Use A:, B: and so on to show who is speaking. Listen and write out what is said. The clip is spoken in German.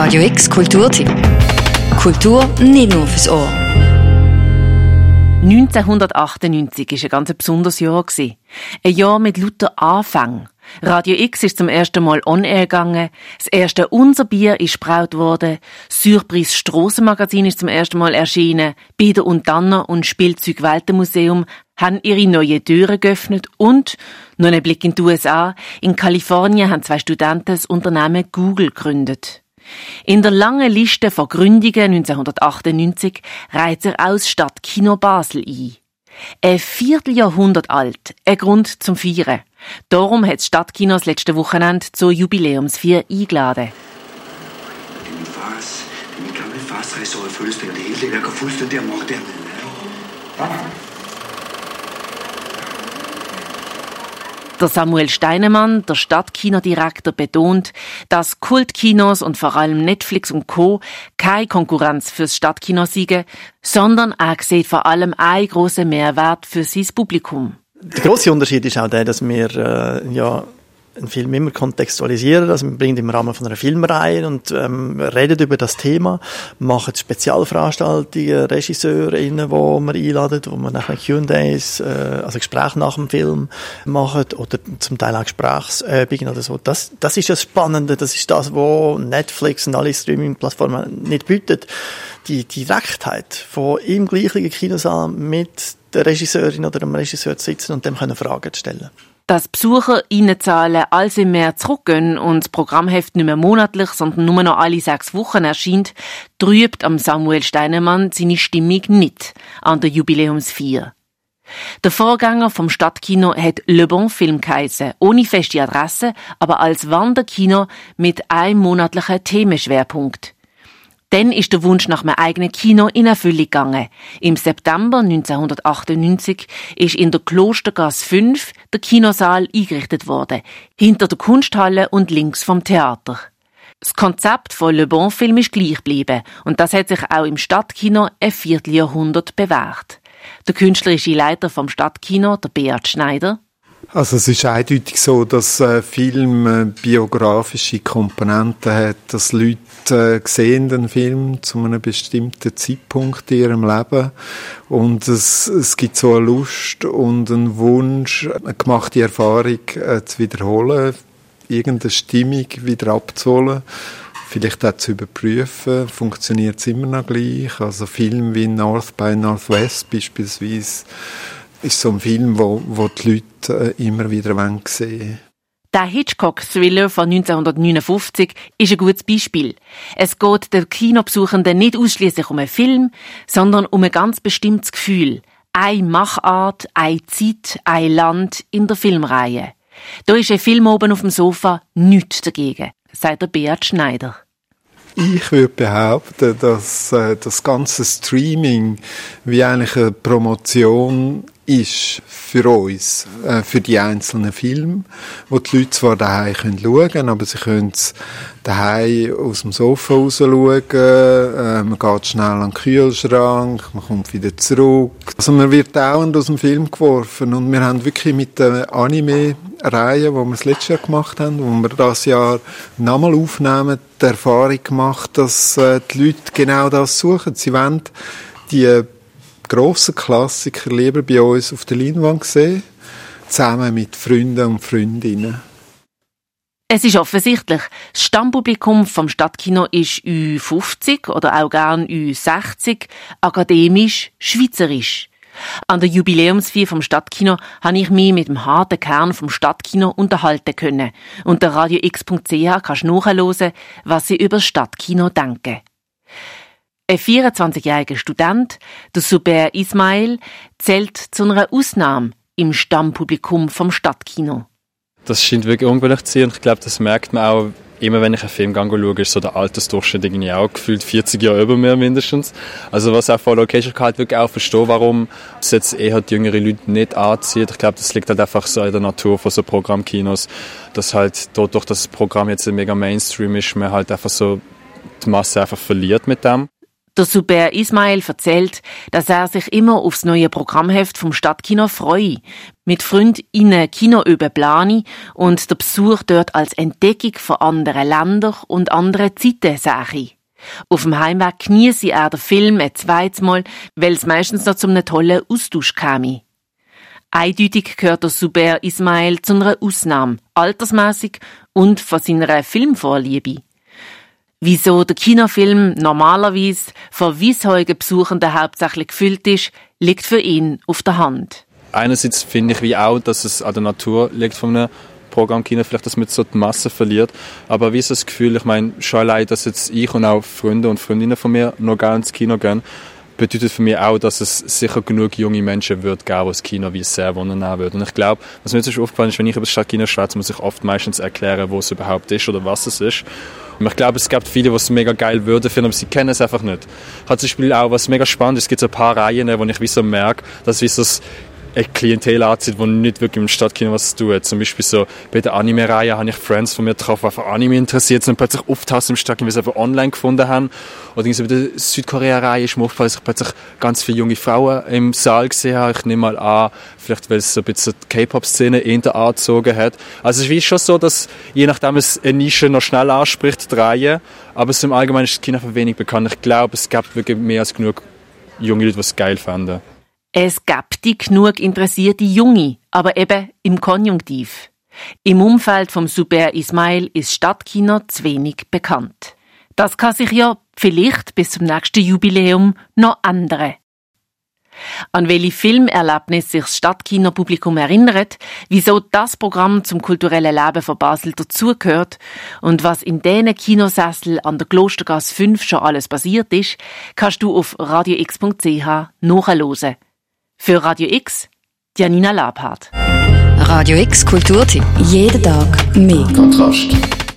A: Radio X Kulturtipp. Kultur nicht nur fürs Ohr.
B: 1998 war ein ganz besonderes Jahr. Ein Jahr mit lauter Anfang. Radio X ist zum ersten Mal on air gegangen. Das erste Unser Bier ist braut worden. Surprise Strassenmagazin ist zum ersten Mal erschienen. Bieder und Danner und Spielzeug Weltenmuseum haben ihre neue Türen geöffnet und, noch ein Blick in die USA, in Kalifornien haben zwei Studenten das Unternehmen Google gegründet. In der langen Liste von Gründungen 1998 reiht sich auch das Stadtkino Basel ein. Ein Vierteljahrhundert alt, ein Grund zum Feiern. Darum hat das Stadtkino das letzte Wochenende zur Jubiläumsfeier eingeladen.
C: Den fars, den gamle fars rejse over fødselsdag, og det hele det der går
B: Der Samuel Steinemann, der Stadtkinodirektor, betont, dass Kultkinos und vor allem Netflix und Co. keine Konkurrenz fürs Stadtkino siegen, sondern er sieht vor allem einen grossen Mehrwert für sein Publikum.
D: Der große Unterschied ist auch der, dass wir äh, ja einen Film immer kontextualisieren. Also wir bringen im Rahmen von einer Filmreihe und ähm, reden über das Thema, machen Spezialveranstaltungen, Regisseurinnen, wo wir einladen, wo wir nachher Q&As, äh, also Gespräche nach dem Film machen oder zum Teil auch Gesprächsübungen oder so. Das, das ist das Spannende, das ist das, was Netflix und alle Streaming-Plattformen nicht bieten. Die Direktheit von im gleichen Kinosaal mit der Regisseurin oder dem Regisseur zu sitzen und dem können Fragen zu stellen.
B: Dass BesucherInnenzahlen also mehr zurückgehen und das Programmheft nicht mehr monatlich, sondern nur noch alle sechs Wochen erscheint, trübt am Samuel Steinemann seine Stimmung nicht an der Jubiläumsfeier. Der Vorgänger vom Stadtkino hat Le Bon Film geheissen, ohne feste Adresse, aber als Wanderkino mit einem monatlichen Themenschwerpunkt. Dann ist der Wunsch nach einem eigenen Kino in Erfüllung gegangen. Im September 1998 ist in der Klostergasse 5 der Kinosaal eingerichtet worden, hinter der Kunsthalle und links vom Theater. Das Konzept von Le Bon Film ist gleich geblieben und das hat sich auch im Stadtkino ein Vierteljahrhundert bewährt. Der künstlerische Leiter vom Stadtkino, der Beat Schneider,
E: also es ist eindeutig so, dass äh, Film äh, biografische Komponenten hat, dass Leute äh, sehen den Film zu einem bestimmten Zeitpunkt in ihrem Leben und es, es gibt so eine Lust und einen Wunsch, eine gemachte Erfahrung äh, zu wiederholen, irgendeine Stimmung wieder abzuholen vielleicht auch zu überprüfen, funktioniert es immer noch gleich. Also Filme wie North by Northwest beispielsweise ist so ein Film, wo, wo die Leute äh, immer wieder sehen wollen.
B: Der Hitchcock-Thriller von 1959 ist ein gutes Beispiel. Es geht den Kinobesuchenden nicht ausschließlich um einen Film, sondern um ein ganz bestimmtes Gefühl. Eine Machart, eine Zeit, ein Land in der Filmreihe. Da ist ein Film oben auf dem Sofa nichts dagegen, sagt der Beat Schneider.
E: Ich würde behaupten, dass äh, das ganze Streaming wie eigentlich eine Promotion ist für uns, äh, für die einzelnen Filme, wo die Leute zwar daheim können schauen, aber sie können es daheim aus dem Sofa raus schauen, äh, man geht schnell an den Kühlschrank, man kommt wieder zurück. Also man wird dauernd aus dem Film geworfen und wir haben wirklich mit der Anime-Reihe, die wir das letzte Jahr gemacht haben, wo wir das Jahr nochmal aufnehmen, die Erfahrung gemacht, dass äh, die Leute genau das suchen. Sie wollen die grossen Klassiker lieber bei uns auf der Leinwand sehen, zusammen mit Freunden und Freundinnen.
B: Es ist offensichtlich, das Stammpublikum vom Stadtkino ist Ü50 oder auch gern Ü60, akademisch, schweizerisch. An der Jubiläumsfeier vom Stadtkino habe ich mich mit dem harten Kern vom Stadtkino unterhalten können. Unter radiox.ch kannst du nachhören, was sie über das Stadtkino denken. Ein 24-jähriger Student, der Suber Ismail, zählt zu einer Ausnahme im Stammpublikum vom Stadtkino.
F: Das scheint wirklich ungewöhnlich zu sein ich glaube, das merkt man auch immer, wenn ich einen Film schaue, ist so der Altersdurchschnitt irgendwie auch gefühlt 40 Jahre über mir mindestens. Also was auch voll okay ist, ich kann halt wirklich auch verstehen, warum es jetzt eher die jüngere Leute nicht anzieht. Ich glaube, das liegt halt einfach so in der Natur von so Programmkinos, dass halt dadurch, dass das Programm jetzt mega Mainstream ist, man halt einfach so die Masse einfach verliert mit dem.
B: Der Super Ismail erzählt, dass er sich immer aufs neue Programmheft vom Stadtkino freue, mit Freundinnen Kinoöben plane und der Besuch dort als Entdeckung von anderen Ländern und anderen Zeiten sehe. Auf dem Heimweg genieße er den Film ein zweites Mal, weil es meistens noch zu einem tollen Austausch käme. Eindeutig gehört der Super Ismail zu einer Ausnahme, altersmäßig und von seiner Filmvorliebe. Wieso der Kinofilm normalerweise von weissheugen Besuchenden hauptsächlich gefüllt ist, liegt für ihn auf der Hand.
F: Einerseits finde ich wie auch, dass es an der Natur liegt von einem Programm Kino, vielleicht, dass man so die Masse verliert. Aber wie ist das Gefühl, ich meine, schon allein, dass jetzt ich und auch Freunde und Freundinnen von mir noch gerne ins Kino gehen, bedeutet für mich auch, dass es sicher genug junge Menschen wird geben, die das Kino wie sehr wahrnehmen würden. Und ich glaube, was mir jetzt aufgefallen ist, wenn ich über das Stadtkino schwätze, muss ich oft meistens erklären, wo es überhaupt ist oder was es ist. Ich glaube, es gibt viele, die es mega geil würden finden, aber sie kennen es einfach nicht. Hat zum Beispiel auch, was mega spannend ist, es gibt so ein paar Reihen, wo ich wie so merke, dass wie so das eine Klientel anzieht, die nicht wirklich im Stadtkino was tun Zum Beispiel so bei der Anime-Reihe habe ich Friends von mir getroffen, die einfach Anime interessiert sind und plötzlich auftauchen im Stadtkino, weil sie einfach online gefunden haben. Oder bei der Südkorea-Reihe ist mir aufgefallen, dass ich plötzlich ganz viele junge Frauen im Saal gesehen habe. Ich nehme mal an, vielleicht weil es so ein bisschen die K-Pop-Szene in der Art gezogen hat. Also es ist schon so, dass je nachdem es eine Nische noch schnell anspricht, die Reihe, aber es im Allgemeinen ist das Kino einfach wenig bekannt. Ich glaube, es gibt wirklich mehr als genug junge Leute, die es geil fanden.
B: Es gab die genug interessierte Junge, aber eben im Konjunktiv. Im Umfeld vom Super Ismail ist Stadtkino zu wenig bekannt. Das kann sich ja vielleicht bis zum nächsten Jubiläum noch ändern. An welche Filmerlebnis sich das Stadtkinopublikum erinnert, wieso das Programm zum kulturellen Leben von Basel dazugehört und was in diesen Kinosessel an der Klostergasse 5 schon alles passiert ist, kannst du auf radiox.ch nachhören. Für Radio X, Janina Labhardt.
A: Radio X Kulturtipp. Jeden Tag mehr.
G: Kontrast.